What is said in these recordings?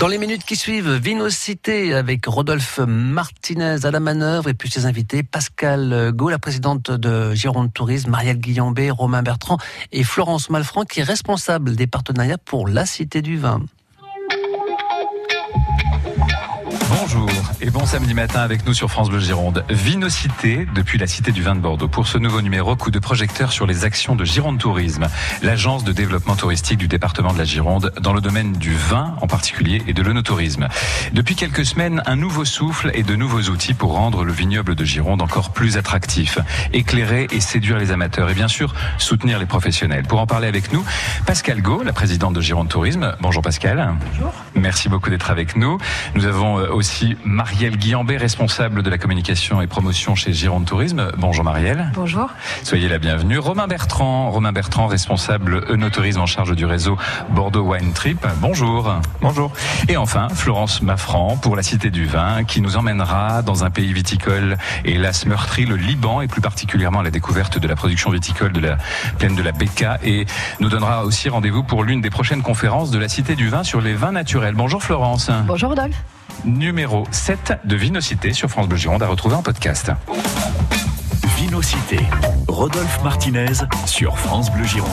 Dans les minutes qui suivent, Vinocité avec Rodolphe Martinez à la manœuvre et puis ses invités Pascal Gau, la présidente de Gironde Tourisme, Marielle Guillambé, Romain Bertrand et Florence Malfranc qui est responsable des partenariats pour la Cité du Vin. Bonjour et bon samedi matin avec nous sur France Bleu Gironde. Vinocité depuis la Cité du Vin de Bordeaux. Pour ce nouveau numéro, coup de projecteur sur les actions de Gironde Tourisme, l'agence de développement touristique du département de la Gironde dans le domaine du vin en particulier et de l'onotourisme. Depuis quelques semaines, un nouveau souffle et de nouveaux outils pour rendre le vignoble de Gironde encore plus attractif, éclairer et séduire les amateurs et bien sûr soutenir les professionnels. Pour en parler avec nous, Pascal Gau, la présidente de Gironde Tourisme. Bonjour Pascal. Bonjour. Merci beaucoup d'être avec nous. Nous avons euh, aussi Marielle Guillambé, responsable de la communication et promotion chez Gironde Tourisme. Bonjour Marielle. Bonjour. Soyez la bienvenue. Romain Bertrand, Romain Bertrand, responsable Eunotourisme en charge du réseau Bordeaux Wine Trip. Bonjour. Bonjour. Et enfin, Florence Maffran pour la Cité du Vin, qui nous emmènera dans un pays viticole, hélas meurtri, le Liban, et plus particulièrement à la découverte de la production viticole de la plaine de la Becca, et nous donnera aussi rendez-vous pour l'une des prochaines conférences de la Cité du Vin sur les vins naturels. Bonjour Florence. Bonjour Rodolphe. Numéro 7 de Vinocité sur France Bleu Gironde à retrouver en podcast. Vinocité, Rodolphe Martinez sur France Bleu Gironde.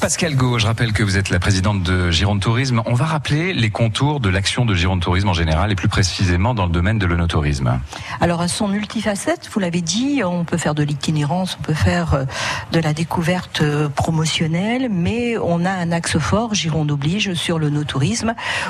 Pascal Gau, je rappelle que vous êtes la présidente de Gironde Tourisme. On va rappeler les contours de l'action de Gironde Tourisme en général et plus précisément dans le domaine de l'onotourisme. Alors, elles sont multifacettes, vous l'avez dit, on peut faire de l'itinérance, on peut faire euh, de la découverte euh, promotionnelle, mais on a un axe fort, Gironde oblige, sur le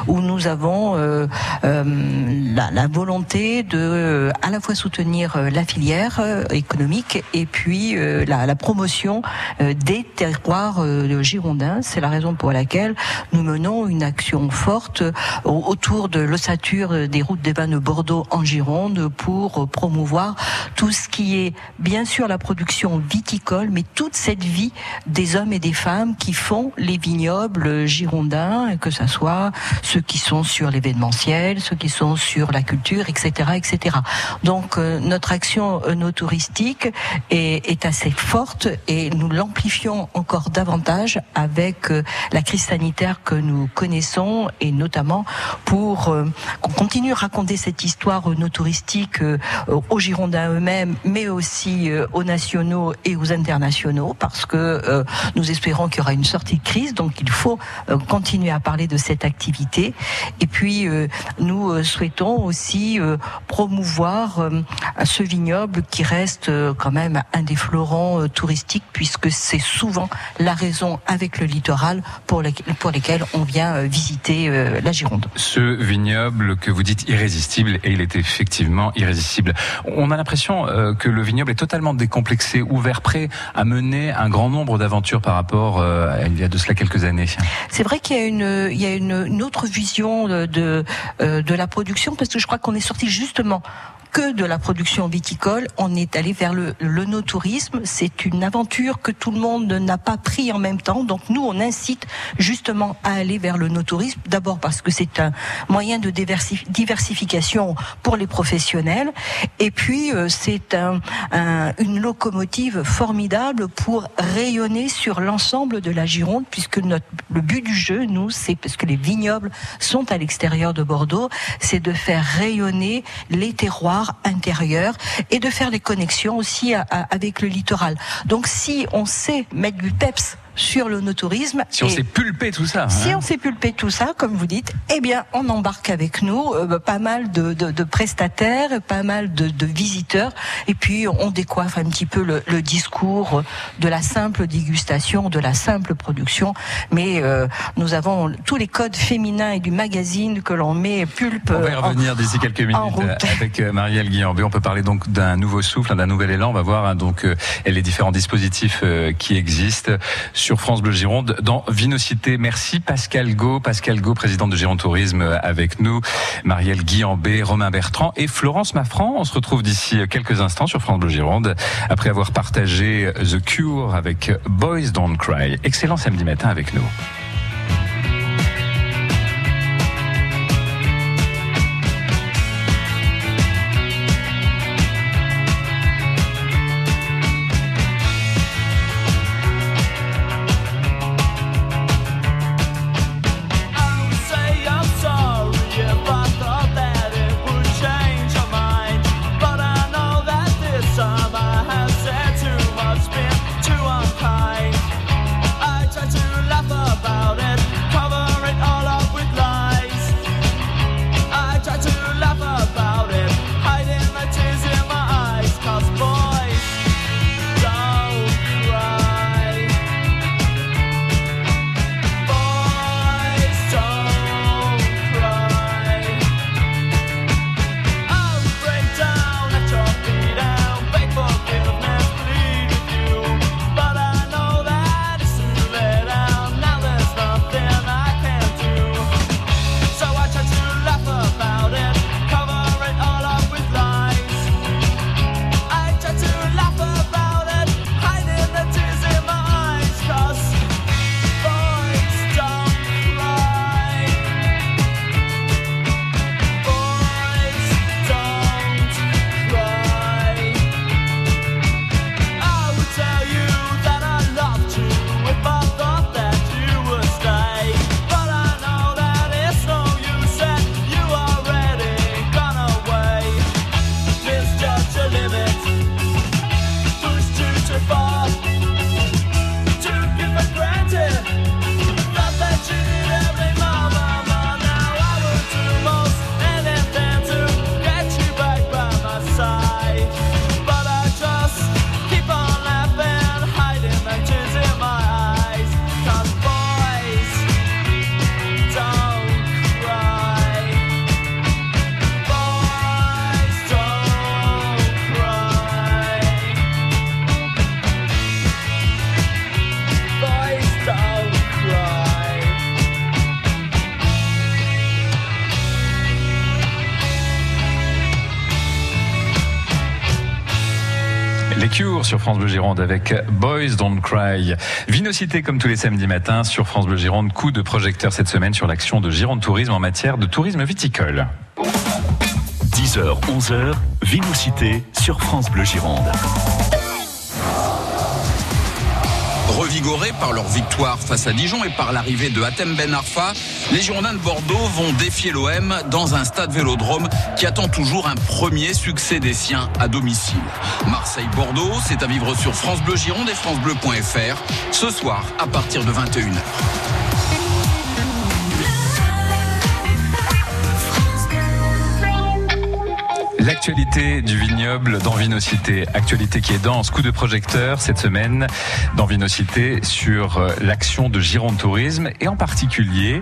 où nous avons euh, la, volonté de à la fois soutenir la filière économique et puis la, promotion des terroirs girondins. C'est la raison pour laquelle nous menons une action forte autour de l'ossature des routes des vins de Bordeaux en Gironde pour promouvoir tout ce qui est bien sûr la production viticole, mais toute cette vie des hommes et des femmes qui font les vignobles girondins, que ce soit ceux qui sont sur l'événementiel, ceux qui sont sur la culture, etc., etc. Donc euh, notre action no touristique est assez forte et nous l'amplifions encore davantage avec euh, la crise sanitaire que nous connaissons et notamment pour euh, qu'on continue à raconter cette histoire no touristique aux Girondins eux-mêmes, mais aussi aux nationaux et aux internationaux, parce que nous espérons qu'il y aura une sortie de crise, donc il faut continuer à parler de cette activité. Et puis nous souhaitons aussi promouvoir ce vignoble qui reste quand même un des fleurons touristiques, puisque c'est souvent la raison avec le littoral pour, les, pour lesquels on vient visiter la Gironde. Ce vignoble que vous dites irrésistible, et il est effectivement irrésistible. On a l'impression que le vignoble est totalement décomplexé, ouvert, prêt à mener un grand nombre d'aventures par rapport à il y a de cela quelques années. C'est vrai qu'il y a une, il y a une, une autre vision de, de, de la production, parce que je crois qu'on est sorti justement que de la production viticole, on est allé vers le, le no-tourisme. C'est une aventure que tout le monde n'a pas pris en même temps. Donc nous, on incite justement à aller vers le no-tourisme. D'abord parce que c'est un moyen de diversification pour les professionnels. Et puis, euh, c'est un, un, une locomotive formidable pour rayonner sur l'ensemble de la Gironde, puisque notre, le but du jeu, nous, c'est parce que les vignobles sont à l'extérieur de Bordeaux, c'est de faire rayonner les terroirs intérieur et de faire les connexions aussi à, à, avec le littoral. Donc si on sait mettre du peps sur le no-tourisme. Si on sait pulper tout ça. Si hein. on sait pulper tout ça, comme vous dites, eh bien, on embarque avec nous euh, pas mal de, de, de, prestataires, pas mal de, de, visiteurs, et puis on décoiffe un petit peu le, le, discours de la simple dégustation, de la simple production. Mais euh, nous avons tous les codes féminins et du magazine que l'on met pulpe. On va y revenir d'ici quelques minutes avec euh, Marielle Guillambé. On peut parler donc d'un nouveau souffle, d'un nouvel élan. On va voir hein, donc les différents dispositifs qui existent sur France Bleu Gironde dans Vinocité. Merci Pascal Go, Pascal Go, président de Gironde Tourisme avec nous, Marielle Guillambé, Romain Bertrand et Florence Maffran. On se retrouve d'ici quelques instants sur France Bleu Gironde après avoir partagé The Cure avec Boys Don't Cry. Excellent samedi matin avec nous. Avec Boys Don't Cry. Vinocité comme tous les samedis matins sur France Bleu Gironde. Coup de projecteur cette semaine sur l'action de Gironde Tourisme en matière de tourisme viticole. 10h, 11h, Vinocité sur France Bleu Gironde. Par leur victoire face à Dijon et par l'arrivée de Hatem Ben Arfa, les Girondins de Bordeaux vont défier l'OM dans un stade vélodrome qui attend toujours un premier succès des siens à domicile. Marseille-Bordeaux, c'est à vivre sur France Bleu Gironde et francebleu.fr ce soir à partir de 21h. L'actualité du vignoble dans Vinocité. Actualité qui est dense. Coup de projecteur cette semaine dans Vinocité sur euh, l'action de Gironde Tourisme et en particulier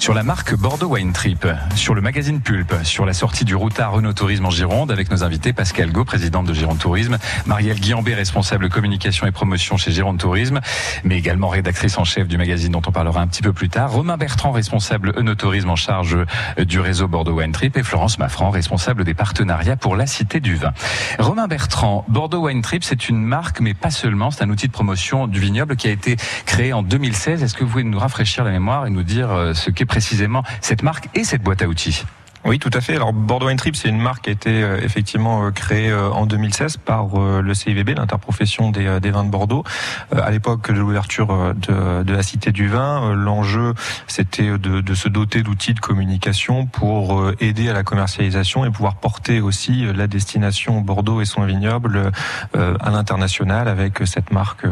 sur la marque Bordeaux Wine Trip, sur le magazine Pulp, sur la sortie du routard Renault Tourisme en Gironde avec nos invités Pascal Go, présidente de Gironde Tourisme, Marielle Guillambé, responsable communication et promotion chez Gironde Tourisme, mais également rédactrice en chef du magazine dont on parlera un petit peu plus tard, Romain Bertrand, responsable Renault Tourisme en charge du réseau Bordeaux Wine Trip et Florence Maffran, responsable des partenariats pour la Cité du Vin. Romain Bertrand, Bordeaux Wine Trip, c'est une marque, mais pas seulement, c'est un outil de promotion du vignoble qui a été créé en 2016. Est-ce que vous pouvez nous rafraîchir la mémoire et nous dire euh, ce qu'est précisément cette marque et cette boîte à outils oui, tout à fait. Alors Bordeaux Trip, c'est une marque qui a été euh, effectivement euh, créée euh, en 2016 par le CIVB, l'interprofession des, vins de Bordeaux. à l'époque de l'ouverture de, la Cité du Vin, l'enjeu c'était de, se doter d'outils de communication pour aider à la commercialisation et pouvoir porter aussi la destination Bordeaux et son vignoble à l'international avec cette marque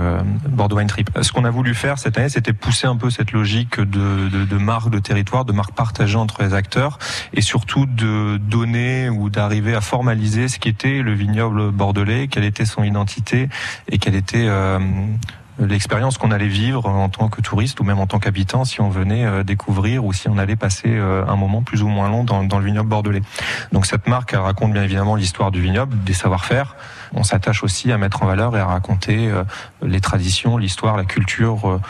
Bordeaux Trip. Ce qu'on a voulu faire cette année, c'était pousser un peu cette logique de, de, de marque de territoire, de marque partagée entre les acteurs et sur surtout de donner ou d'arriver à formaliser ce qui était le vignoble bordelais, quelle était son identité et quelle était euh, l'expérience qu'on allait vivre en tant que touriste ou même en tant qu'habitant si on venait euh, découvrir ou si on allait passer euh, un moment plus ou moins long dans, le vignoble bordelais. Donc cette marque, elle raconte bien évidemment l'histoire du vignoble, des savoir-faire. On s'attache aussi à mettre en valeur et à raconter les traditions, l'histoire, la culture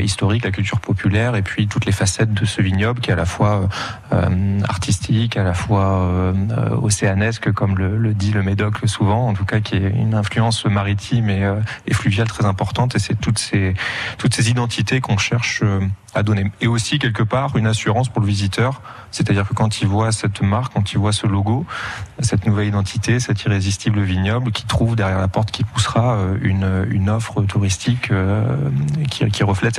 historique, la culture populaire, et puis toutes les facettes de ce vignoble qui est à la fois euh, artistique, à la fois euh, océanesque, comme le, dit le Médoc souvent, en tout cas qui est une influence maritime et, fluviale très importante. Et c'est toutes ces identités qu'on cherche à donner. Et aussi quelque part une assurance pour le visiteur, c'est-à-dire que quand il voit cette marque, quand il voit ce logo, cette nouvelle identité, cet irrésistible vignoble, qui trouve derrière la porte qui poussera une, offre touristique qui reflète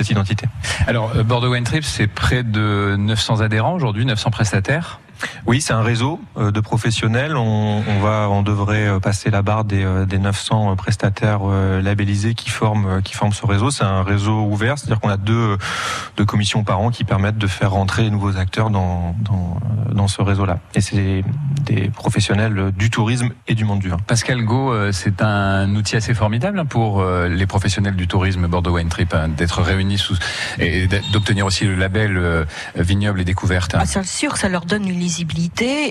Alors, euh, Bordeaux Wine Trip, c'est près de 900 adhérents aujourd'hui, 900 prestataires oui, c'est un réseau euh, de professionnels. On, on, va, on devrait euh, passer la barre des, euh, des 900 prestataires labellisés qui forment, qui forment ce réseau. C'est un réseau ouvert, c'est-à-dire qu'on a deux, deux commissions par an qui permettent de faire rentrer les nouveaux acteurs dans, dans, dans ce réseau-là. Et c'est des professionnels du tourisme et du monde du vin. Pascal Go, c'est un outil assez formidable pour les professionnels du tourisme Bordeaux Wine Trip hein, d'être réunis sous, et d'obtenir aussi le label vignoble et découverte. Hein. Ah, c'est sûr, ça leur donne une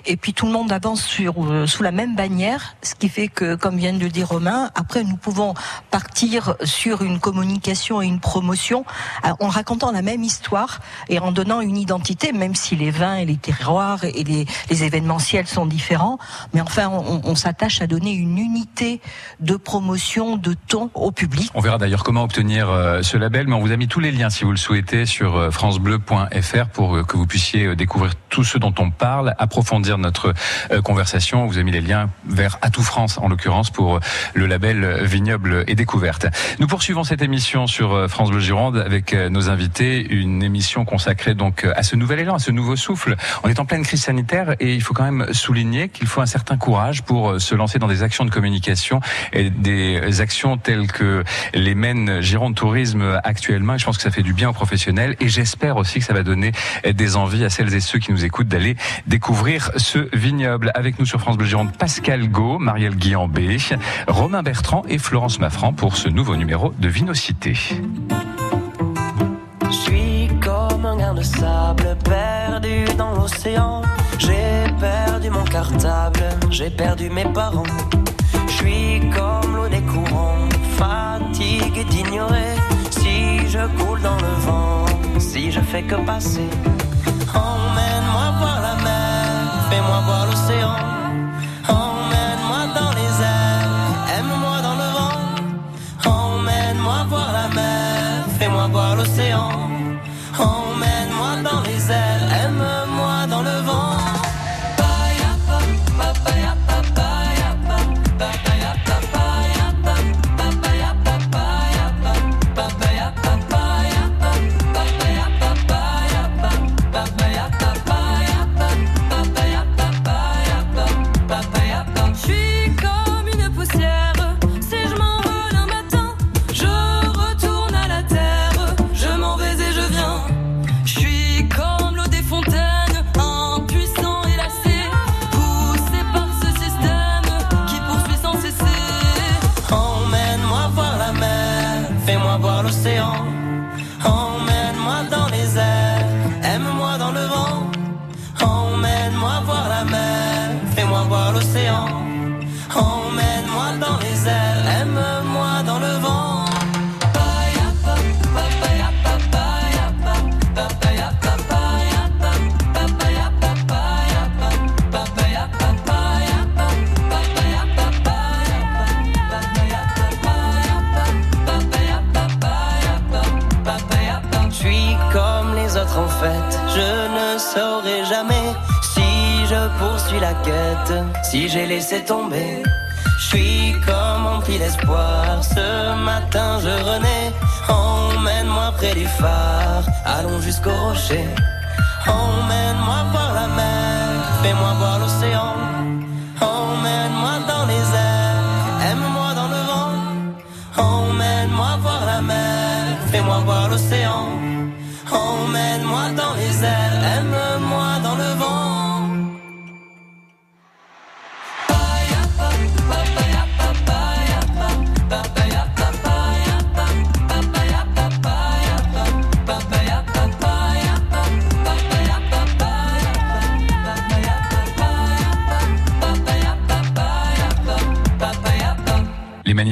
et puis tout le monde avance sur, euh, sous la même bannière, ce qui fait que, comme vient de le dire Romain, après nous pouvons partir sur une communication et une promotion euh, en racontant la même histoire et en donnant une identité, même si les vins et les terroirs et les, les événementiels sont différents, mais enfin on, on s'attache à donner une unité de promotion, de ton au public. On verra d'ailleurs comment obtenir euh, ce label, mais on vous a mis tous les liens si vous le souhaitez sur francebleu.fr pour que vous puissiez découvrir tout ce dont on parle approfondir notre euh, conversation. On vous a mis les liens vers Atout France, en l'occurrence, pour euh, le label Vignoble et Découverte. Nous poursuivons cette émission sur euh, France Bleu Gironde avec nos invités, une émission consacrée donc à ce nouvel élan, à ce nouveau souffle. On est en pleine crise sanitaire et il faut quand même souligner qu'il faut un certain courage pour se lancer dans des actions de communication et des actions telles que les mène Gironde Tourisme actuellement. Je pense que ça fait du bien aux professionnels et j'espère aussi que ça va donner des envies à celles et ceux qui nous écoutent d'aller découvrir ce vignoble. Avec nous sur France Bleu Gironde, Pascal Gau, Marielle Guillambé, Romain Bertrand et Florence Maffran pour ce nouveau numéro de Vinocité. Je suis comme un grain de sable perdu dans l'océan. J'ai perdu mon cartable, j'ai perdu mes parents. Je suis comme l'eau des courants, fatigué d'ignorer. Si je coule dans le vent, si je fais que passer. Emmène-moi voir fais-moi voir l'océan.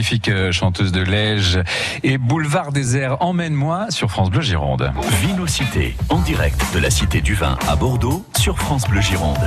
Les magnifiques euh, chanteuses de Lège et Boulevard des Airs, emmène-moi sur France Bleu Gironde. Vinocité, en direct de la Cité du Vin à Bordeaux sur France Bleu Gironde.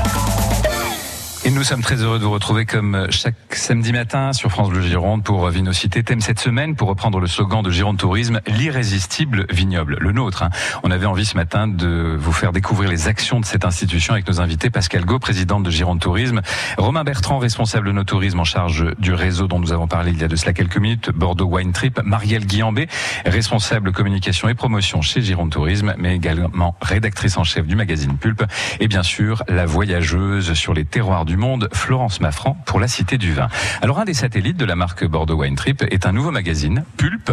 Et nous sommes très heureux de vous retrouver comme chaque samedi matin sur France Bleu Gironde pour Vinocité. Thème cette semaine, pour reprendre le slogan de Gironde Tourisme, l'irrésistible vignoble, le nôtre. hein. On avait envie ce matin de vous faire découvrir les actions de cette institution avec nos invités Pascal Gau, présidente de Gironde Tourisme, Romain Bertrand, responsable de nos tourismes en charge du réseau dont nous avons parlé il y a de cela quelques minutes, Bordeaux Wine Trip, Marielle Guillambé, responsable communication et promotion chez Gironde Tourisme, mais également rédactrice en chef du magazine Pulpe, et bien sûr la voyageuse sur les terroirs du monde, Florence Maffran, pour la Cité du Vin. Alors un des satellites de la marque Bordeaux Wine Trip est un nouveau magazine, Pulpe,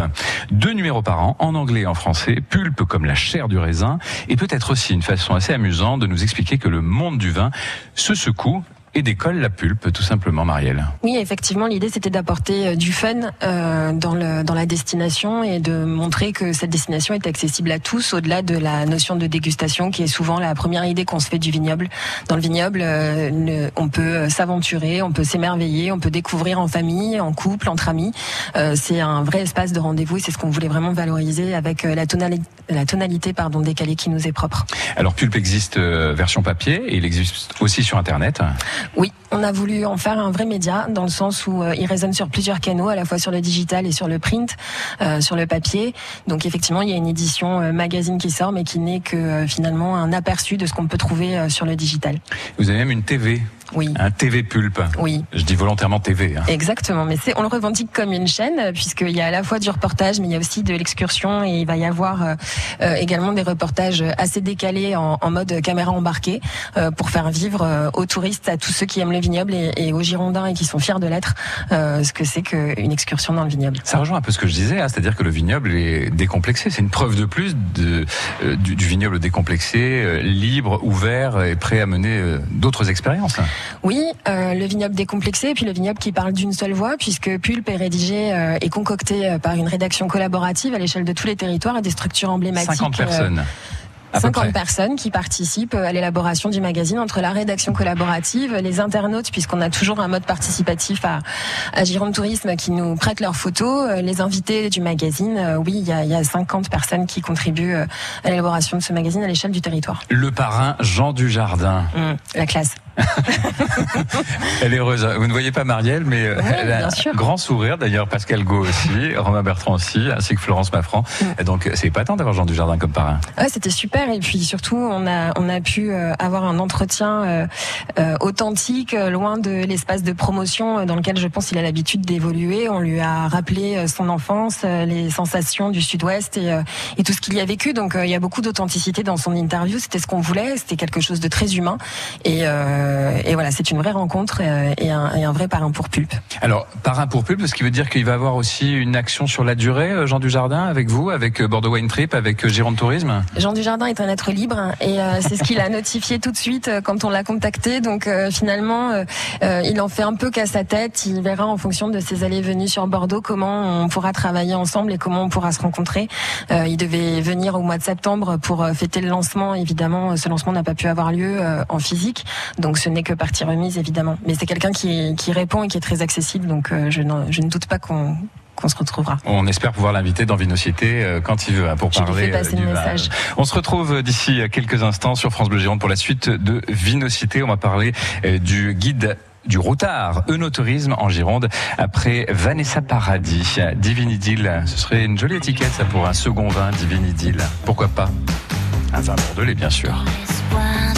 deux numéros par an, en anglais et en français, Pulpe comme la chair du raisin, et peut-être aussi une façon assez amusante de nous expliquer que le monde du vin se secoue et décolle la pulpe, tout simplement, Marielle. Oui, effectivement, l'idée c'était d'apporter euh, du fun euh, dans, le, dans la destination et de montrer que cette destination est accessible à tous, au-delà de la notion de dégustation qui est souvent la première idée qu'on se fait du vignoble. Dans le vignoble, euh, le- on peut euh, s'aventurer, on peut s'émerveiller, on peut découvrir en famille, en couple, entre amis. Euh, c'est un vrai espace de rendez-vous et c'est ce qu'on voulait vraiment valoriser avec euh, la, tonali- la tonalité pardon, décalée qui nous est propre. Alors, Pulpe existe version papier et il existe aussi sur Internet. Oui, on a voulu en faire un vrai média dans le sens où euh, il résonne sur plusieurs canaux, à la fois sur le digital et sur le print, euh, sur le papier. Donc effectivement, il y a une édition euh, magazine qui sort, mais qui n'est que finalement un aperçu de ce qu'on peut trouver sur le digital. Vous avez même une TV, Oui. un TV Pulpe. Oui, Je dis volontairement TV. hein. exactement. Mais c'est, on le revendique comme une chaîne, euh, puisqu'il y a à la fois du reportage, mais il y a aussi de l'excursion, et il va y avoir euh, euh, également des reportages assez décalés en, en mode caméra embarquée, euh, pour faire vivre aux touristes, à tous ceux qui aiment le vignoble et, et aux Girondins et qui sont fiers de l'être, euh, ce que c'est qu'une excursion dans le vignoble. Ça rejoint un peu ce que je disais, hein, c'est-à-dire que le vignoble est décomplexé. C'est une preuve de plus de, du, du vignoble décomplexé, libre, ouvert et prêt à mener d'autres expériences. Oui, euh, le vignoble décomplexé et puis le vignoble qui parle d'une seule voix puisque Pulpe est rédigé euh, et concocté euh, par une rédaction collaborative à l'échelle de tous les territoires et des structures emblématiques. 50 euh, personnes. À peu 50 près. personnes qui participent à l'élaboration du magazine entre la rédaction collaborative, les internautes, puisqu'on a toujours un mode participatif à, à Gironde Tourisme qui nous prêtent leurs photos, les invités du magazine. Oui, il y a, il y a 50 personnes qui contribuent à l'élaboration de ce magazine à l'échelle du territoire. Le parrain Jean Dujardin. Hum, la classe. Elle est heureuse. Vous ne voyez pas Marielle, mais euh, elle a un grand sourire. D'ailleurs, Pascal Gau aussi, Romain Bertrand aussi, ainsi que Florence Maffran. Mm. Et Donc, c'est épatant d'avoir Jean Dujardin comme parrain. Ouais, c'était super et puis surtout on a on a pu euh, avoir un entretien euh, authentique loin de l'espace de promotion dans lequel je pense il a l'habitude d'évoluer. On lui a rappelé son enfance, les sensations du Sud-Ouest et, et tout ce qu'il y a vécu. Donc il y a beaucoup d'authenticité dans son interview. C'était ce qu'on voulait. C'était quelque chose de très humain et, euh, et voilà, c'est une vraie rencontre euh, et un, et un vrai parrain pour Pulpe. Alors, parrain pour pub, ce qui veut dire qu'il va avoir aussi une action sur la durée, euh, Jean Dujardin, avec vous, avec euh, Bordeaux Wine Trip, avec euh, Gironde Tourisme? Jean Dujardin est un être libre et euh, c'est ce qu'il a notifié tout de suite euh, quand on l'a contacté. Donc euh, finalement, euh, euh, il en fait un peu qu'à sa tête. Il verra en fonction de ses allées et venues sur Bordeaux comment on pourra travailler ensemble et comment on pourra se rencontrer. Euh, il devait venir au mois de septembre pour euh, fêter le lancement. Évidemment, ce lancement n'a pas pu avoir lieu euh, en physique, donc ce n'est que partie remise évidemment. Mais c'est quelqu'un qui, qui répond et qui est très accessible, donc euh, je, ne doute pas qu'on qu'on se retrouvera. On espère pouvoir l'inviter dans Vinocité euh, quand il veut hein, pour Je lui parler euh, du le message. On se retrouve d'ici quelques instants sur France Bleu Gironde pour la suite de Vinocité. On va parler du guide du routard Eunotourisme en Gironde après Vanessa Paradis. Divinidil, ce serait une jolie étiquette ça pour un second vin Divinidil. Pourquoi pas? Un vin bordelais, bien sûr. Espoir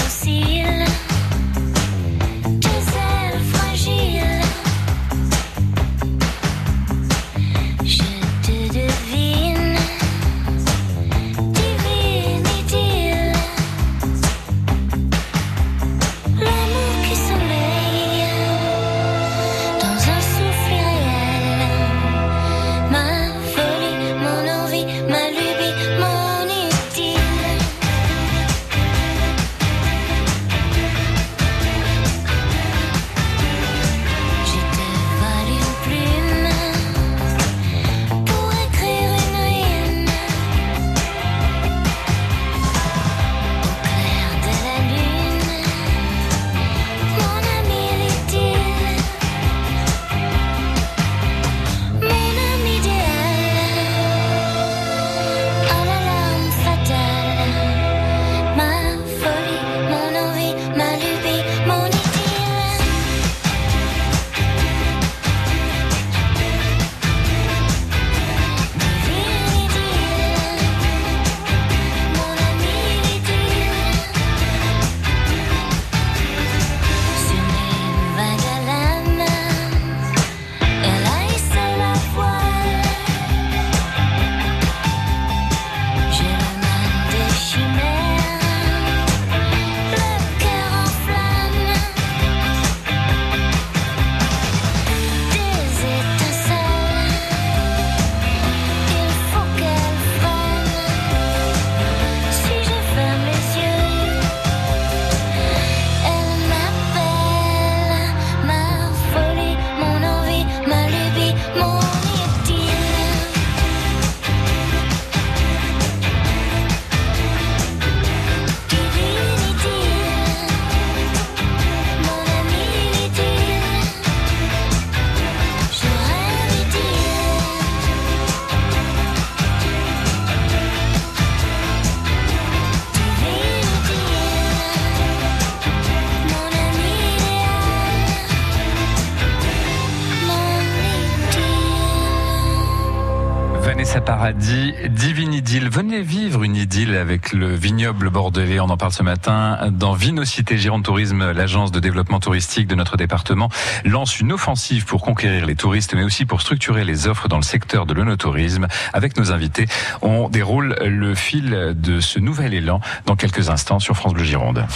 Paradis, Divine Idylle. Venez vivre une idylle avec le vignoble bordelais. On en parle ce matin dans Vinocité Gironde Tourisme. L'agence de développement touristique de notre département lance une offensive pour conquérir les touristes, mais aussi pour structurer les offres dans le secteur de l'onotourisme. Avec nos invités, on déroule le fil de ce nouvel élan dans quelques instants sur France Bleu Gironde.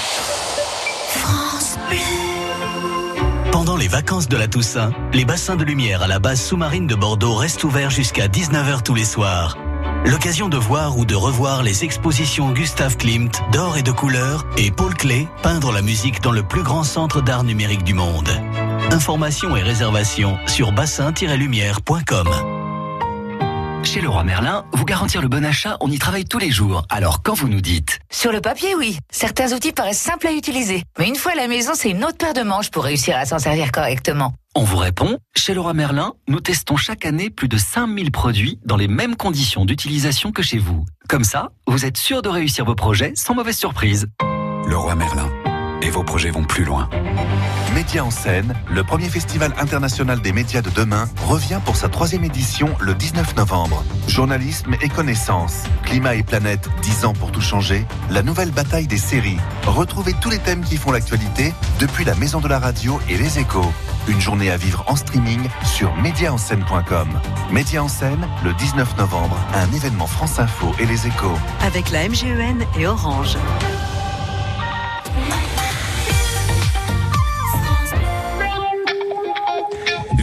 Pendant les vacances de la Toussaint, les bassins de lumière à la base sous-marine de Bordeaux restent ouverts jusqu'à 19h tous les soirs. L'occasion de voir ou de revoir les expositions Gustave Klimt, d'or et de couleurs, et Paul Klee, peindre la musique dans le plus grand centre d'art numérique du monde. Informations et réservations sur bassin-lumière.com. Chez Leroy Merlin, vous garantir le bon achat, on y travaille tous les jours. Alors quand vous nous dites Sur le papier, oui. Certains outils paraissent simples à utiliser. Mais une fois à la maison, c'est une autre paire de manches pour réussir à s'en servir correctement. On vous répond, chez Leroy Merlin, nous testons chaque année plus de 5000 produits dans les mêmes conditions d'utilisation que chez vous. Comme ça, vous êtes sûr de réussir vos projets sans mauvaise surprise. Leroy Merlin. Et vos projets vont plus loin. Média en scène, le premier festival international des médias de demain, revient pour sa troisième édition le 19 novembre. Journalisme et connaissances, climat et planète, 10 ans pour tout changer, la nouvelle bataille des séries. Retrouvez tous les thèmes qui font l'actualité depuis la maison de la radio et les échos. Une journée à vivre en streaming sur médiaenscène.com. Média en scène, le 19 novembre, un événement France Info et les échos. Avec la MGEN et Orange.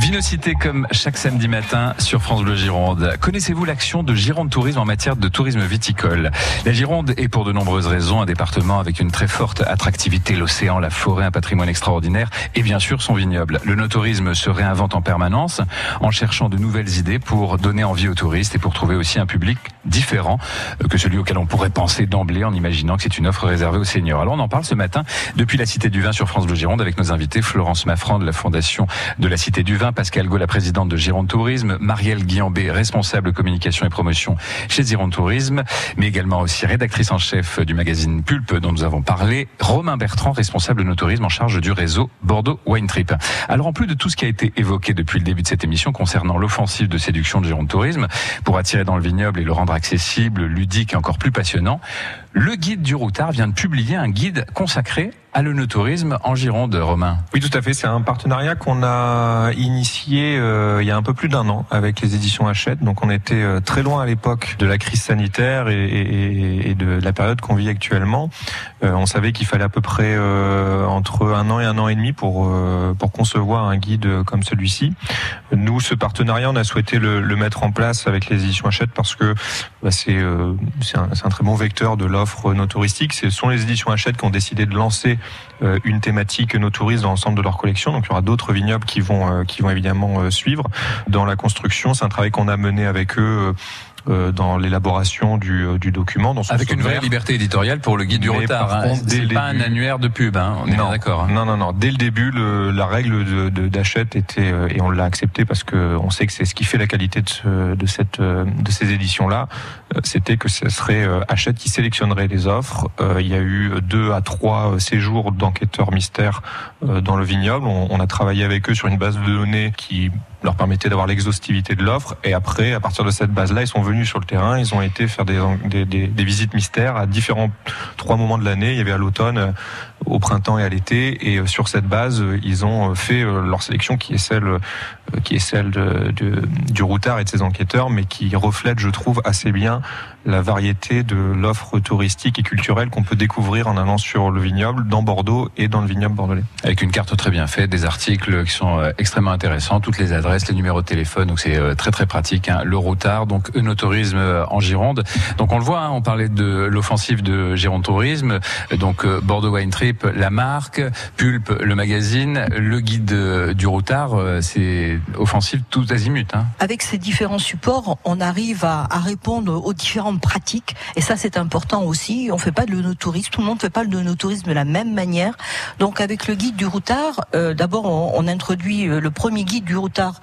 Vinocité comme chaque samedi matin sur France Bleu Gironde. Connaissez-vous l'action de Gironde Tourisme en matière de tourisme viticole? La Gironde est pour de nombreuses raisons un département avec une très forte attractivité, l'océan, la forêt, un patrimoine extraordinaire et bien sûr son vignoble. Le no-tourisme se réinvente en permanence en cherchant de nouvelles idées pour donner envie aux touristes et pour trouver aussi un public différent que celui auquel on pourrait penser d'emblée en imaginant que c'est une offre réservée aux seniors. Alors on en parle ce matin depuis la Cité du Vin sur France Bleu Gironde avec nos invités Florence Maffran de la Fondation de la Cité du Vin, Pascal Gau, la présidente de Gironde Tourisme, Marielle Guillambé, responsable communication et promotion chez Gironde Tourisme, mais également aussi rédactrice en chef du magazine Pulpe dont nous avons parlé, Romain Bertrand, responsable de nos tourisme en charge du réseau Bordeaux Wine Trip. Alors en plus de tout ce qui a été évoqué depuis le début de cette émission concernant l'offensive de séduction de Gironde Tourisme, pour attirer dans le vignoble et le rendre accessible, ludique et encore plus passionnant, le guide du routard vient de publier un guide consacré à l'onotourisme en Gironde, Romain. Oui, tout à fait. C'est un partenariat qu'on a initié euh, il y a un peu plus d'un an avec les éditions Hachette. Donc on était euh, très loin à l'époque de la crise sanitaire et, de la période qu'on vit actuellement. Euh, on savait qu'il fallait à peu près entre un an et un an et demi pour pour concevoir un guide comme celui-ci. Nous, ce partenariat, on a souhaité le, mettre en place avec les éditions Hachette parce que bah, c'est c'est un, un, très bon vecteur de l'offre no touristique. Ce sont les éditions Hachette qui ont décidé de lancer euh, une thématique nos touristes dans l'ensemble de leur collection. Donc il y aura d'autres vignobles qui vont euh, qui vont évidemment euh, suivre. Dans la construction, c'est un travail qu'on a mené avec eux dans l'élaboration du, du, document. Dans Avec une vraie liberté éditoriale pour le guide du retard. Hein. C'est pas un annuaire de pub, hein. on est d'accord. Hein. Non, non, non. Dès le début, le, la règle d'achète de, était, et on l'a accepté parce que on sait que c'est ce qui fait la qualité de, ce, de, cette, de ces éditions-là, c'était que ce serait Hachette qui sélectionnerait les offres. Il y a eu deux à trois séjours d'enquêteurs mystères dans le vignoble. On, on a travaillé avec eux sur une base de données qui leur permettait d'avoir l'exhaustivité de l'offre. Et après, à partir de cette base-là, ils sont venus sur le terrain, ils ont été faire des, des, des, visites mystères à différents trois moments de l'année. Il y avait à l'automne, au printemps et à l'été. Et sur cette base, ils ont fait leur sélection qui est celle qui est celle de, de, du routard et de ses enquêteurs, mais qui reflète, je trouve, assez bien la variété de l'offre touristique et culturelle qu'on peut découvrir en allant sur le vignoble, dans Bordeaux et dans le vignoble bordelais. Avec une carte très bien faite, des articles qui sont extrêmement intéressants, toutes les adresses, les numéros de téléphone, donc c'est très très pratique. Hein. Le routard, donc Eunotourisme en Gironde. Donc on le voit, hein, on parlait de l'offensive de Gironde Tourisme, donc Bordeaux Wine La marque, Pulpe, le magazine, le guide du routard, c'est offensive tout azimut. Hein. Avec ces différents supports, on arrive à, à répondre aux différentes pratiques, et ça c'est important aussi. On fait pas de l'onotourisme, tout le monde fait pas de l'onotourisme de la même manière. Donc avec le guide du routard, euh, d'abord on, on, introduit le premier guide du routard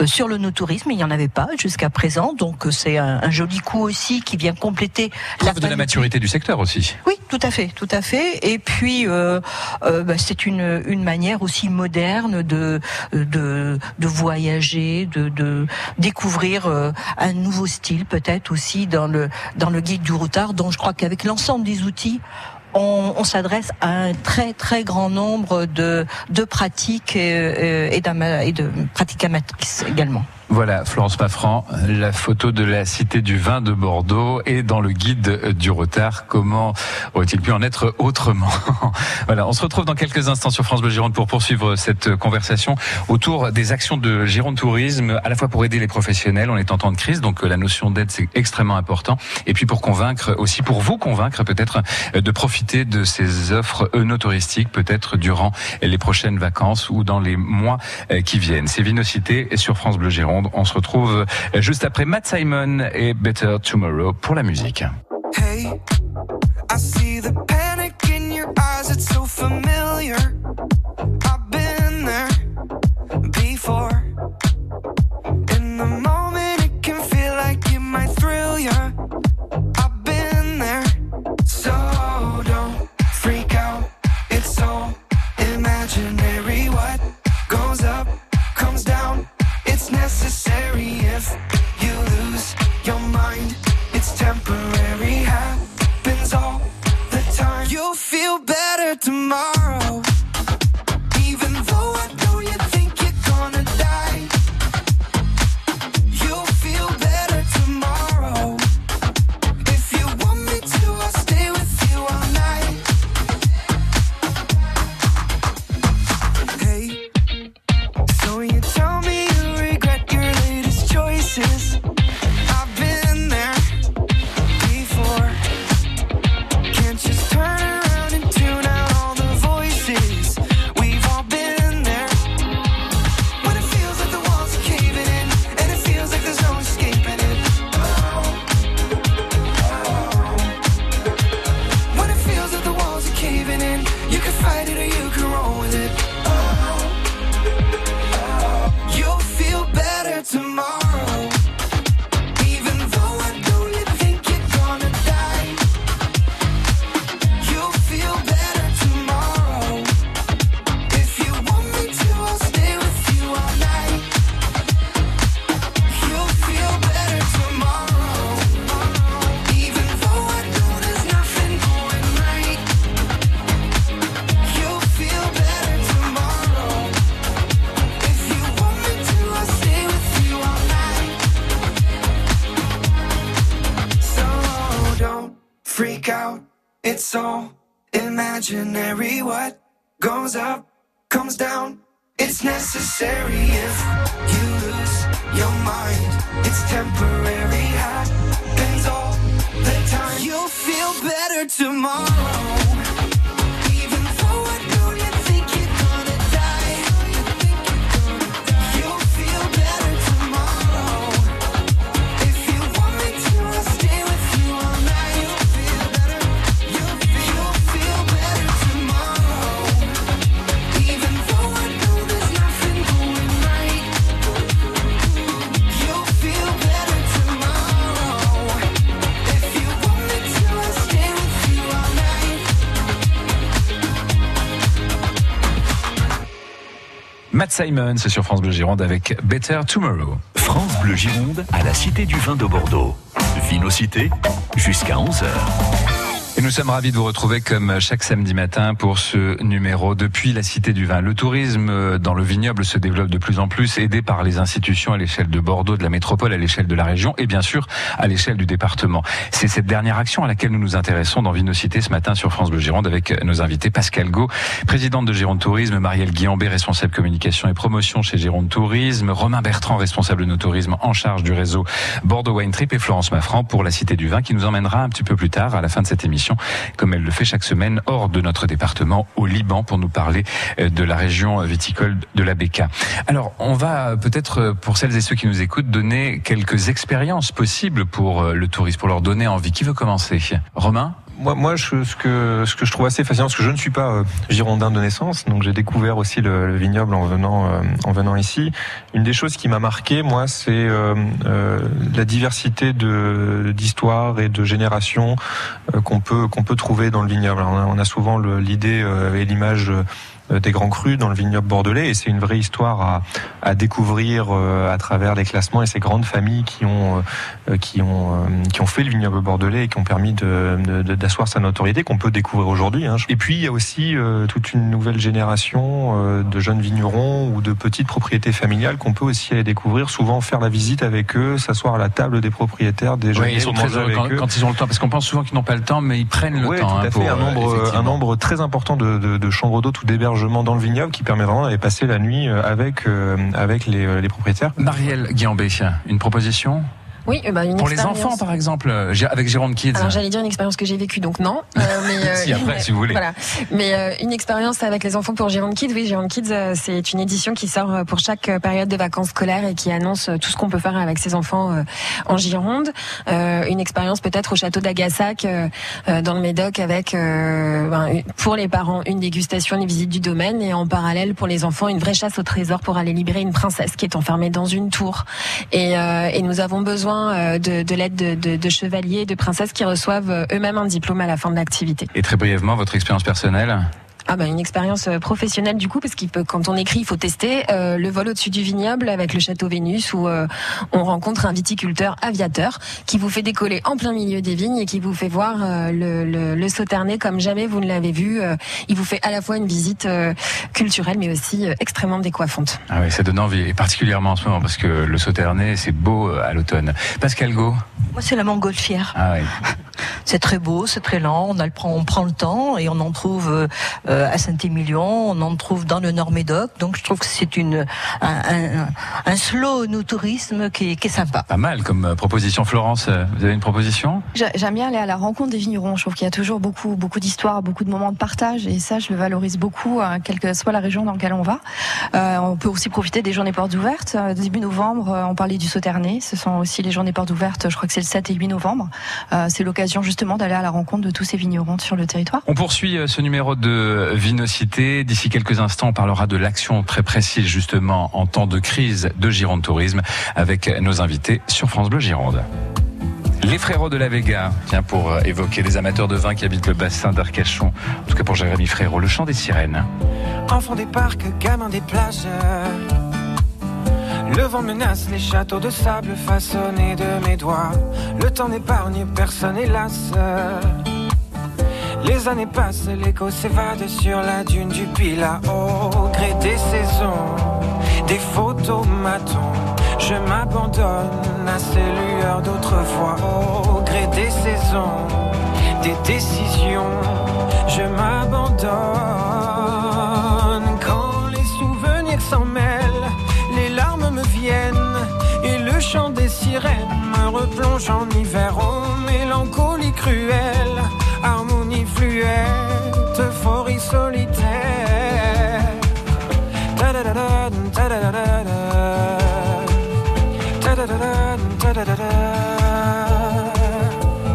euh, sur l'onotourisme. Il n'y en avait pas jusqu'à présent, donc c'est un, un, joli coup aussi qui vient compléter Preuve la de la maturité du secteur aussi. Oui, tout à fait, tout à fait. Et puis euh, bah, c'est une, une manière aussi moderne de de, de voyager, de, de découvrir euh, un nouveau style peut-être aussi dans le dans le guide du routard. dont je crois qu'avec l'ensemble des outils, on, on s'adresse à un très très grand nombre de de pratiques et, et, et de pratiques amatrices également. Voilà, Florence Paffran, la photo de la cité du vin de Bordeaux et dans le guide du retard. Comment aurait-il pu en être autrement Voilà, on se retrouve dans quelques instants sur France Bleu Gironde pour poursuivre cette conversation autour des actions de Gironde Tourisme, à la fois pour aider les professionnels, on est en temps de crise, donc la notion d'aide c'est extrêmement important, et puis pour convaincre aussi, pour vous convaincre peut-être de profiter de ces offres œnotouristiques, peut-être durant les prochaines vacances ou dans les mois qui viennent. C'est Vinocité sur France Bleu Gironde. On se retrouve juste après Matt Simon et Better Tomorrow pour la musique. It's necessary if you lose your mind. It's temporary, happens all the time. You'll feel better tomorrow. Simon, c'est sur France Bleu Gironde avec Better Tomorrow. France Bleu Gironde à la Cité du Vin de Bordeaux. Vinocité jusqu'à 11h. Et nous sommes ravis de vous retrouver comme chaque samedi matin pour ce numéro depuis la Cité du Vin. Le tourisme dans le vignoble se développe de plus en plus, aidé par les institutions à l'échelle de Bordeaux, de la métropole, à l'échelle de la région et bien sûr à l'échelle du département. C'est cette dernière action à laquelle nous nous intéressons dans Vinocité ce matin sur France Bleu Gironde avec nos invités Pascal Gau, présidente de Gironde Tourisme, Marielle Guillambé, responsable communication et promotion chez Gironde Tourisme, Romain Bertrand, responsable de nos tourismes en charge du réseau Bordeaux Wine Trip et Florence Maffran pour la Cité du Vin qui nous emmènera un petit peu plus tard à la fin de cette émission comme elle le fait chaque semaine, hors de notre département, au Liban, pour nous parler euh, de la région viticole de la Béca. Alors, on va euh, peut-être, euh, pour celles et ceux qui nous écoutent, donner quelques expériences possibles pour le tourisme, pour leur donner envie. Qui veut commencer? Romain? Moi, moi je, ce, que, ce que je trouve assez fascinant, parce que je ne suis pas euh, girondin de naissance, donc j'ai découvert aussi le, le vignoble en venant, euh, en venant ici. Une des choses qui m'a marqué, moi, c'est euh, euh, la diversité d'histoires et de générations euh, qu'on peut qu'on peut trouver dans le vignoble. On, a, on a souvent l'idée euh, et l'image des grands crus dans le vignoble bordelais et c'est une vraie histoire à, à découvrir euh, à travers les classements et ces grandes familles qui ont euh, qui ont euh, qui ont fait le vignoble bordelais et qui ont permis de- de- de- d'asseoir sa notoriété qu'on peut découvrir aujourd'hui. hein. Et puis il y a aussi euh, toute une nouvelle génération euh, de jeunes vignerons ou de petites propriétés familiales qu'on peut aussi aller découvrir, souvent faire la visite avec eux, s'asseoir à la table des propriétaires, des Oui, ils sont très heureux quand, quand ils ont le temps, parce qu'on pense souvent qu'ils n'ont pas le temps, mais ils prennent le oui, temps. tout hein, à pour, fait. Un euh, nombre, un effectivement. nombre très important de, de, de chambres d'hôtes ou d'hébergements dans le vignoble qui permet vraiment d'aller passer la nuit euh, avec, euh, avec les, euh, les propriétaires. Marielle Guillambé, une proposition? Oui, euh, bah, une Pour les expérience. enfants, par exemple, euh, avec Jérôme Kids. Alors j'allais dire une expérience que j'ai vécue, donc non. Euh, mais, Si, après, si vous voulez. Voilà. Mais euh, une expérience avec les enfants pour Gironde Kids. Oui, Gironde Kids, euh, c'est une édition qui sort euh, pour chaque euh, période de vacances scolaires et qui annonce euh, tout ce qu'on peut faire avec ses enfants euh, en Gironde. Euh, une expérience peut-être au château d'Agassac, euh, euh, dans le Médoc, avec euh, ben, pour les parents une dégustation, une visite du domaine et en parallèle pour les enfants une vraie chasse au trésor pour aller libérer une princesse qui est enfermée dans une tour. Et, euh, et nous avons besoin euh, de, de l'aide de, de, chevaliers, de princesses qui reçoivent euh, eux-mêmes un diplôme à la fin de l'activité. Et très brièvement, votre expérience personnelle? Ah bah une expérience euh, professionnelle du coup parce qu'il peut quand on écrit il faut tester euh, le vol au-dessus du vignoble avec le château Vénus où euh, on rencontre un viticulteur aviateur qui vous fait décoller en plein milieu des vignes et qui vous fait voir euh, le, le, le Sauternay comme jamais vous ne l'avez vu. Euh, il vous fait à la fois une visite euh, culturelle mais aussi euh, extrêmement décoiffante. Ah oui, ça donne envie, et particulièrement en ce moment, parce que le Sauternay, c'est beau euh, à l'automne. Pascal Go Moi, c'est la montgolfière. Ah oui. C'est très beau, c'est très lent, on, a le, prend- on prend le temps et on en trouve euh, à Saint-Émilion, on en trouve dans le Nord-Médoc. Donc je trouve que c'est une un, un, un slow no tourisme qui, est- qui est sympa. Pas mal comme euh, proposition. Florence, euh, vous avez une proposition? J'a- J'aime bien aller à la rencontre des vignerons. Je trouve qu'il y a toujours beaucoup, beaucoup d'histoires, beaucoup de moments de partage, et ça, je le valorise beaucoup, quelle que soit la région dans laquelle on va. Euh, on peut aussi profiter des journées portes ouvertes. Début novembre, on parlait du Sauternay. Ce sont aussi les journées portes ouvertes. Je crois que c'est le 7 et 8 novembre. Euh, c'est l'occasion justement d'aller à la rencontre de tous ces vignerons sur le territoire. On poursuit ce numéro de Vinocité. D'ici quelques instants, on parlera de l'action très précise justement en temps de crise de Gironde Tourisme avec nos invités sur France Bleu Gironde. Les frérots de la Vega, tiens, pour euh, évoquer les amateurs de vin qui habitent le bassin d'Arcachon. En tout cas pour Jérémy Frérot, le chant des sirènes. Enfant des parcs, gamin des plages. Le vent menace les châteaux de sable façonnés de mes doigts. Le temps n'épargne personne, hélas. Les années passent, l'écho s'évade sur la dune du Pila. Au gré des saisons, des photomatons, je m'abandonne à ces lueurs d'autrefois. Au gré des saisons, des décisions je m'abandonne quand les souvenirs s'en mêlent, les larmes me viennent et le chant des sirènes me replonge en hiver en mélancolie cruelle, fluette, euphorie solitaire.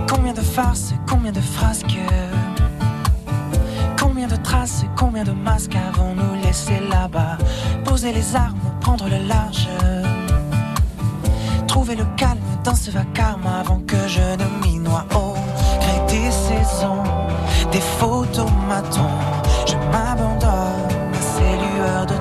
Combien de farces, combien de frasques? Combien de traces, combien de masques avons-nous laissé là-bas? Poser les armes, prendre le large. Trouver le calme dans ce vacarme avant que je ne m'y noie. Au gré des saisons, des photomatons Je m'abandonne à ces lueurs d'autrefois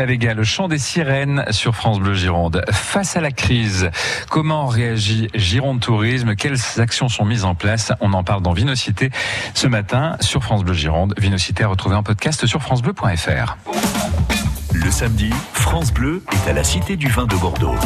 La Vega, le chant des sirènes sur France Bleu Gironde. Face à la crise, comment réagit Gironde Tourisme? Quelles actions sont mises en place? On en parle dans Vinocité ce matin sur France Bleu Gironde. Vinocité à retrouver en podcast sur francebleu.fr. Le samedi, France Bleu est à la Cité du Vin de Bordeaux.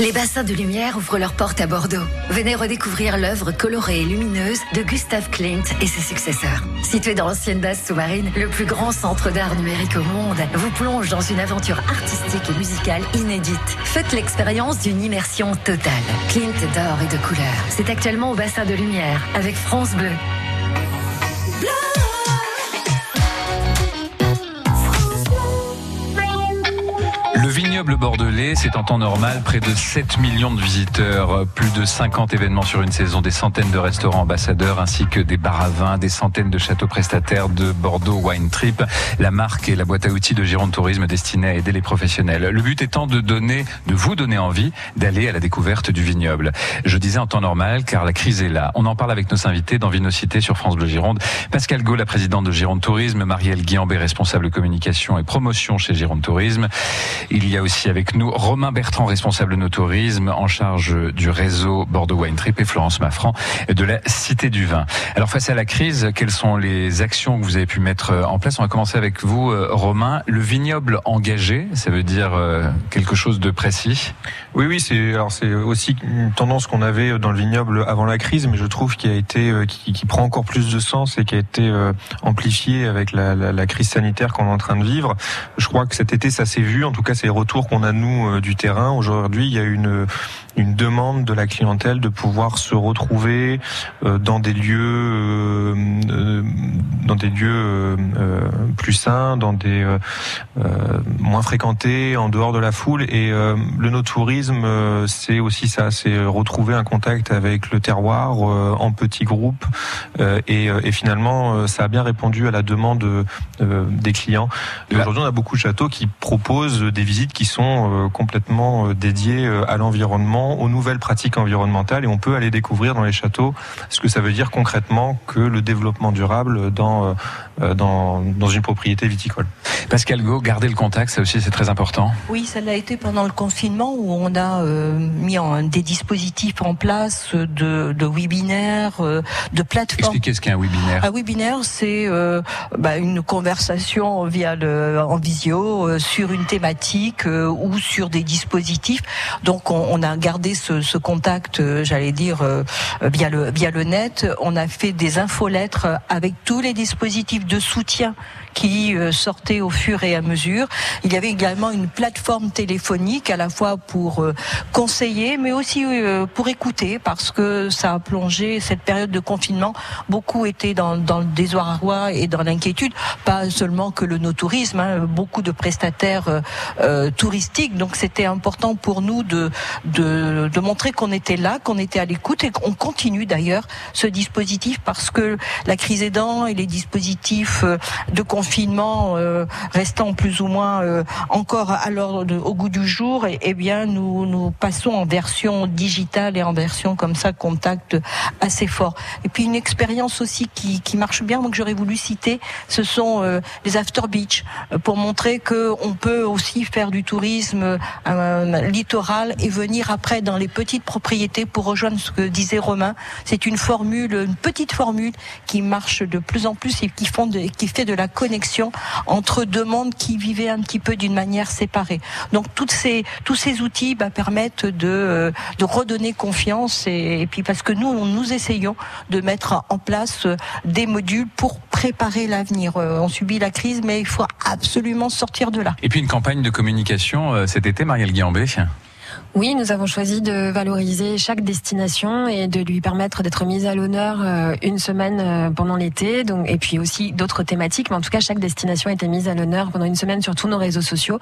Les bassins de lumière ouvrent leurs portes à Bordeaux. Venez redécouvrir l'œuvre colorée et lumineuse de Gustave Klimt et ses successeurs. Situé dans l'ancienne base sous-marine, le plus grand centre d'art numérique au monde vous plonge dans une aventure artistique et musicale inédite. Faites l'expérience d'une immersion totale. Klimt d'or et de couleur. C'est actuellement au bassin de lumière avec France Bleu. Vignoble bordelais, c'est en temps normal près de 7 millions de visiteurs, plus de 50 événements sur une saison, des centaines de restaurants ambassadeurs ainsi que des bars à vin, des centaines de châteaux prestataires de Bordeaux Wine Trip, la marque et la boîte à outils de Gironde Tourisme destinée à aider les professionnels. Le but étant de donner, de vous donner envie d'aller à la découverte du vignoble. Je disais en temps normal car la crise est là. On en parle avec nos invités dans Vinocité sur France Bleu Gironde. Pascal Gau, la présidente de Gironde Tourisme, Marielle Guiambé, responsable communication et promotion chez Gironde Tourisme. Il y a avec nous Romain Bertrand, responsable no tourisme, en charge du réseau Bordeaux Wine Trip et Florence Maffran de la Cité du Vin. Alors face à la crise, quelles sont les actions que vous avez pu mettre en place? On va commencer avec vous, euh, Romain. Le vignoble engagé, ça veut dire euh, quelque chose de précis? Oui, oui, c'est aussi une tendance qu'on avait dans le vignoble avant la crise, mais je trouve qu'il a été euh, qui, qui prend encore plus de sens et qui a été euh, amplifié avec la, crise sanitaire qu'on est en train de vivre. Je crois que cet été, ça s'est vu. En tout cas, c'est les qu'on a nous euh, du terrain. Aujourd'hui, il y a une une demande de la clientèle de pouvoir se retrouver euh, dans des lieux euh, dans des lieux plus sains, dans des moins fréquentés, en dehors de la foule. Et le no-tourisme, c'est aussi ça, c'est retrouver un contact avec le terroir en petits groupes. Et, finalement, ça a bien répondu à la demande des clients. Aujourd'hui, on a beaucoup de châteaux qui proposent des visites qui sont euh, complètement euh, dédiés euh, à l'environnement, aux nouvelles pratiques environnementales, et on peut aller découvrir dans les châteaux ce que ça veut dire concrètement que le développement durable dans euh, dans, dans une propriété viticole. Pascal Go, garder le contact, ça aussi c'est très important. Oui, ça l'a été pendant le confinement où on a euh, mis en, des dispositifs en place de, de webinaires, euh, de plateformes. Expliquez ce qu'est un webinaire. Un webinaire, c'est euh, bah, une conversation via le, en visio euh, sur une thématique euh, ou sur des dispositifs. Donc, on, on a gardé ce, ce contact, euh, j'allais dire, euh, via le via le net. On a fait des infolettres avec tous les dispositifs de soutien qui euh, sortaient au fur et à mesure. Il y avait également une plateforme téléphonique à la fois pour euh, conseiller, mais aussi euh, pour écouter, parce que ça a plongé cette période de confinement. Beaucoup étaient dans, dans le désarroi et dans l'inquiétude, pas seulement que le no-tourisme, hein, beaucoup de prestataires euh, touristiques. Donc c'était important pour nous de, de, de montrer qu'on était là, qu'on était à l'écoute et qu'on continue d'ailleurs ce dispositif parce que la crise aidant et les dispositifs de confinement euh, restant plus ou moins euh, encore à l'ordre au goût du jour, et, eh bien nous nous passons en version digitale et en version comme ça contact assez fort. Et puis une expérience aussi qui, qui marche bien, donc j'aurais voulu citer, ce sont euh, les after beach euh, pour montrer que on peut aussi faire du tourisme euh, littoral et venir après dans les petites propriétés pour rejoindre ce que disait Romain. C'est une formule, une petite formule qui marche de plus en plus et qui, font de- qui fait de la connexion entre deux mondes qui vivaient un petit peu d'une manière séparée. Donc toutes ces, tous ces outils bah, permettent de, euh, de redonner confiance et, puis parce que nous, nous essayons de mettre en place euh, des modules pour préparer l'avenir. Euh, On subit la crise, mais il faut absolument sortir de là. Et puis une campagne de communication cet été, Marielle Guillambé. Oui, nous avons choisi de valoriser chaque destination et de lui permettre d'être mise à l'honneur euh, une semaine euh, pendant l'été. Donc, et puis aussi d'autres thématiques, mais en tout cas chaque destination était mise à l'honneur pendant une semaine sur tous nos réseaux sociaux.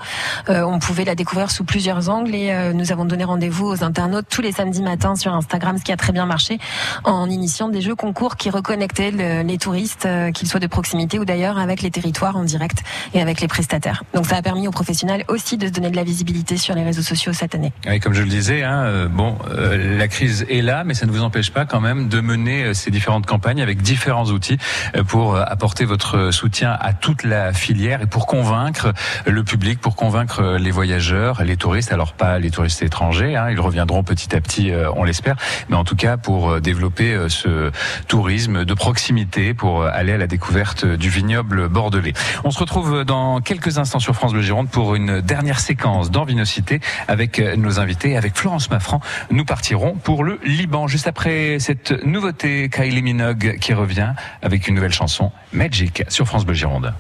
Euh, on pouvait la découvrir sous plusieurs angles et euh, nous avons donné rendez-vous aux internautes tous les samedis matins sur Instagram, ce qui a très bien marché, en initiant des jeux concours qui reconnectaient le- les touristes, qu'ils soient de proximité ou d'ailleurs avec les territoires en direct et avec les prestataires. Donc ça a permis aux professionnels aussi de se donner de la visibilité sur les réseaux sociaux cette année. Comme je le disais, hein, euh, bon, euh, la crise est là, mais ça ne vous empêche pas quand même de mener euh, ces différentes campagnes avec différents outils euh, pour apporter votre soutien à toute la filière et pour convaincre le public, pour convaincre les voyageurs, les touristes. Alors pas les touristes étrangers, hein, ils reviendront petit à petit, on l'espère, mais en tout cas pour développer ce tourisme de proximité, pour aller à la découverte du vignoble bordelais. On se retrouve dans quelques instants sur France Bleu Gironde pour une dernière séquence d'Envinocité avec euh, nos invités, avec Florence Maffran. Nous partirons pour le Liban juste après cette nouveauté Kylie Minogue qui revient avec une nouvelle chanson Magic sur France Bleu Gironde.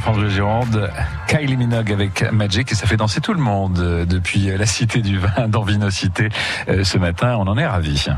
France Bleu Gironde. Kylie Minogue avec Magic et ça fait danser tout le monde depuis la Cité du Vin dans Vinocité euh, ce matin. On en est ravis.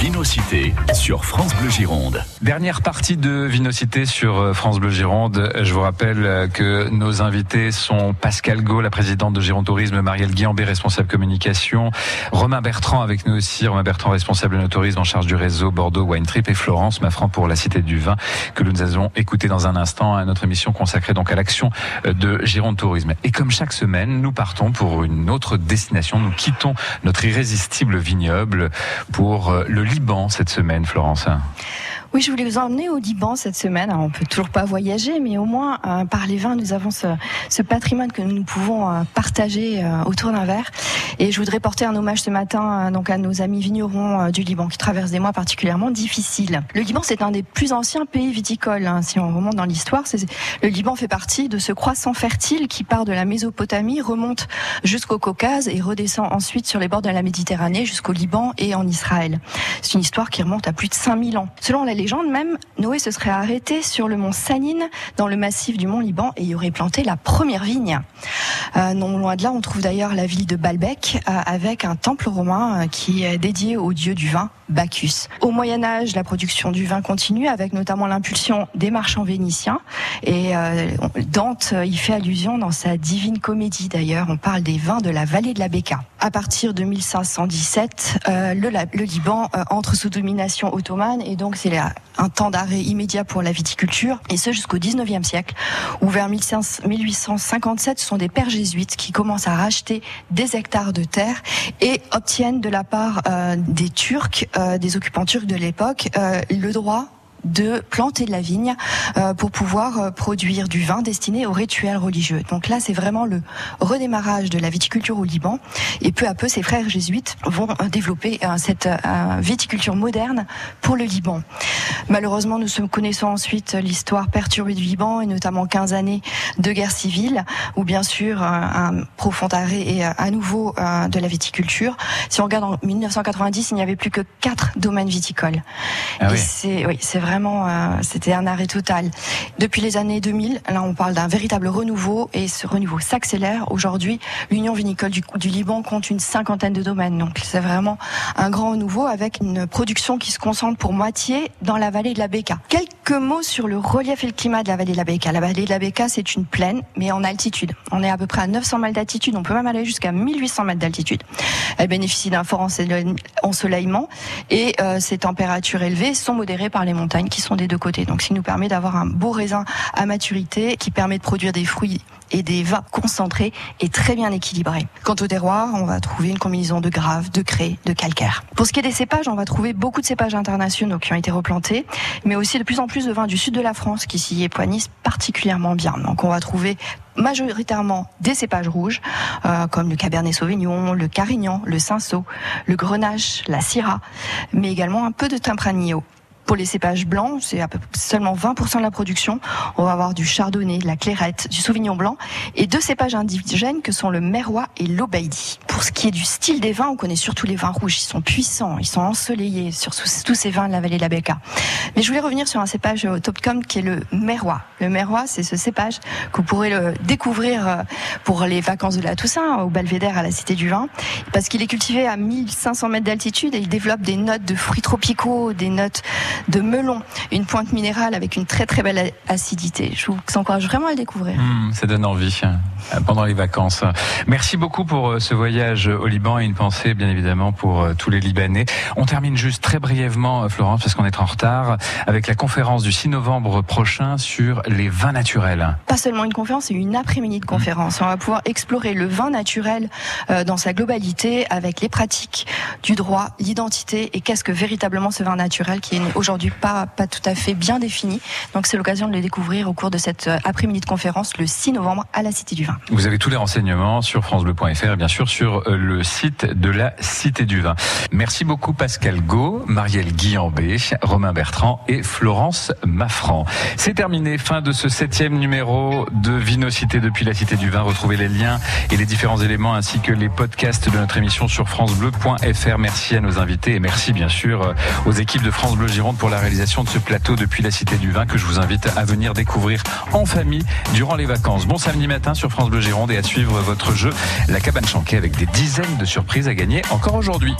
Vinocité sur France Bleu Gironde. Dernière partie de Vinocité sur euh, France Bleu Gironde. Je vous rappelle euh, que nos invités sont Pascal Gau, la présidente de Gironde Tourisme, Marielle Guillambé, responsable communication, Romain Bertrand avec nous aussi, Romain Bertrand, responsable de tourisme en charge du réseau Bordeaux Wine Trip et Florence Maffran pour la Cité du Vin que nous allons écouter dans un instant à notre émission consacrée donc à l'action euh, de Gironde Tourisme. Et comme chaque semaine, nous partons pour une autre destination. Nous quittons notre irrésistible vignoble pour le Liban cette semaine, Florence. Oui, je voulais vous emmener au Liban cette semaine. On peut toujours pas voyager, mais au moins euh, par les vins, nous avons ce, ce, patrimoine que nous pouvons euh, partager euh, autour d'un verre. Et je voudrais porter un hommage ce matin donc à nos amis vignerons du Liban qui traversent des mois particulièrement difficiles. Le Liban, c'est un des plus anciens pays viticoles. Hein, si on remonte dans l'histoire, le Liban fait partie de ce croissant fertile qui part de la Mésopotamie, remonte jusqu'au Caucase et redescend ensuite sur les bords de la Méditerranée jusqu'au Liban et en Israël. C'est une histoire qui remonte à plus de 5000 ans. Selon la légende même, Noé se serait arrêté sur le mont Sanine, dans le massif du mont Liban, et y aurait planté la première vigne. Euh, non loin de là, on trouve d'ailleurs la ville de Baalbek, euh, avec un temple romain euh, qui est dédié au dieu du vin, Bacchus. Au Moyen Âge, la production du vin continue, avec notamment l'impulsion des marchands vénitiens. Et euh, Dante y fait allusion dans sa Divine Comédie d'ailleurs. On parle des vins de la vallée de la Béca. À partir de 1517, euh, le, le, Liban euh, entre sous domination ottomane et donc c'est un temps d'arrêt immédiat pour la viticulture et ce jusqu'au 19e siècle où vers 1857 ce sont des pères jésuites qui commencent à racheter des hectares de terre et obtiennent de la part euh, des Turcs, euh, des occupants turcs de l'époque, euh, le droit de planter de la vigne euh, pour pouvoir euh, produire du vin destiné aux rituels religieux. Donc là, c'est vraiment le redémarrage de la viticulture au Liban. Et peu à peu, ces frères jésuites vont euh, développer cette viticulture moderne pour le Liban. Malheureusement, nous connaissons ensuite l'histoire perturbée du Liban et notamment 15 années de guerre civile, où bien sûr un profond arrêt et à nouveau de la viticulture. Si on regarde en 1990, il n'y avait plus que quatre domaines viticoles. Ah oui. c'est oui, c'est vraiment euh, c'était un arrêt total. Depuis les années 2000, là on parle d'un véritable renouveau et ce renouveau s'accélère. Aujourd'hui, l'Union vinicole du, Liban compte une cinquantaine de domaines. Donc c'est vraiment un grand renouveau avec une production qui se concentre pour moitié dans la vallée de la Béka. Quelques mots sur le relief et le climat de la vallée de la Béka. La vallée de la Béka, c'est une plaine mais en altitude. On est à peu près à 900 mètres d'altitude, on peut même aller jusqu'à 1800 mètres d'altitude. Elle bénéficie d'un fort ensoleillement et euh, ces températures élevées sont modérées par les montagnes qui sont des deux côtés. Donc, ce qui nous permet d'avoir un beau raisin à maturité qui permet de produire des fruits et des vins concentrés et très bien équilibrés. Quant au terroir, on va trouver une combinaison de graves, de craie, de calcaire. Pour ce qui est des cépages, on va trouver beaucoup de cépages internationaux qui ont été replantés, mais aussi de plus en plus de vins du sud de la France qui s'y époignissent particulièrement bien. Donc, on va trouver majoritairement des cépages rouges, euh, comme le Cabernet Sauvignon, le Carignan, le Cinsault, le Grenache, la Syrah, mais également un peu de Tempranillo. Pour les cépages blancs, c'est seulement 20% de la production. On va avoir du chardonnay, de la clairette, du sauvignon blanc et deux cépages indigènes que sont le merrois et l'obaïdi. Pour ce qui est du style des vins, on connaît surtout les vins rouges. Ils sont puissants, ils sont ensoleillés sur tous ces vins de la vallée de la Béca. Mais je voulais revenir sur un cépage au top com qui est le merrois. Le merrois, c'est ce cépage que vous pourrez le découvrir pour les vacances de la Toussaint au Belvédère à la Cité du Vin, parce qu'il est cultivé à 1500 mètres d'altitude et il développe des notes de fruits tropicaux, des notes de melon, une pointe minérale avec une très très belle acidité. Je vous encourage vraiment à le découvrir. Mmh, ça donne envie pendant les vacances. Merci beaucoup pour ce voyage au Liban et une pensée bien évidemment pour tous les Libanais. On termine juste très brièvement, Florence, parce qu'on est en retard, avec la conférence du 6 novembre prochain sur les vins naturels. Pas seulement une conférence, c'est une après-midi de conférence. On va pouvoir explorer le vin naturel euh, dans sa globalité avec les pratiques du droit, l'identité et qu'est-ce que véritablement ce vin naturel qui est aujourd'hui pas, pas tout à fait bien défini. Donc c'est l'occasion de le découvrir au cours de cette euh, après-midi de conférence le 6 novembre à la Cité du Vin. Vous avez tous les renseignements sur francebleu.fr et bien sûr sur euh, le site de la Cité du Vin. Merci beaucoup Pascal Gau, Marielle Guillambé, Romain Bertrand et Florence Maffran. C'est terminé, fin de ce septième numéro de Vinocité depuis la Cité du Vin. Retrouvez les liens et les différents éléments ainsi que les podcasts de notre émission sur francebleu.fr. Merci à nos invités et merci bien sûr euh, aux équipes de France Bleu Gironde pour la réalisation de ce plateau depuis la Cité du Vin que je vous invite à venir découvrir en famille durant les vacances. Bon samedi matin sur France Bleu Gironde et à suivre votre jeu La Cabane Chanquée avec des dizaines de surprises à gagner encore aujourd'hui.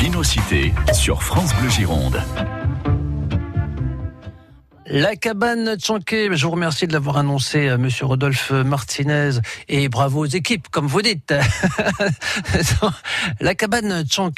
Vinocité sur France Bleu Gironde. La cabane Tchanké, je vous remercie de l'avoir annoncé, euh, Monsieur Rodolphe Martinez, et bravo aux équipes, comme vous dites. La cabane Tchanké.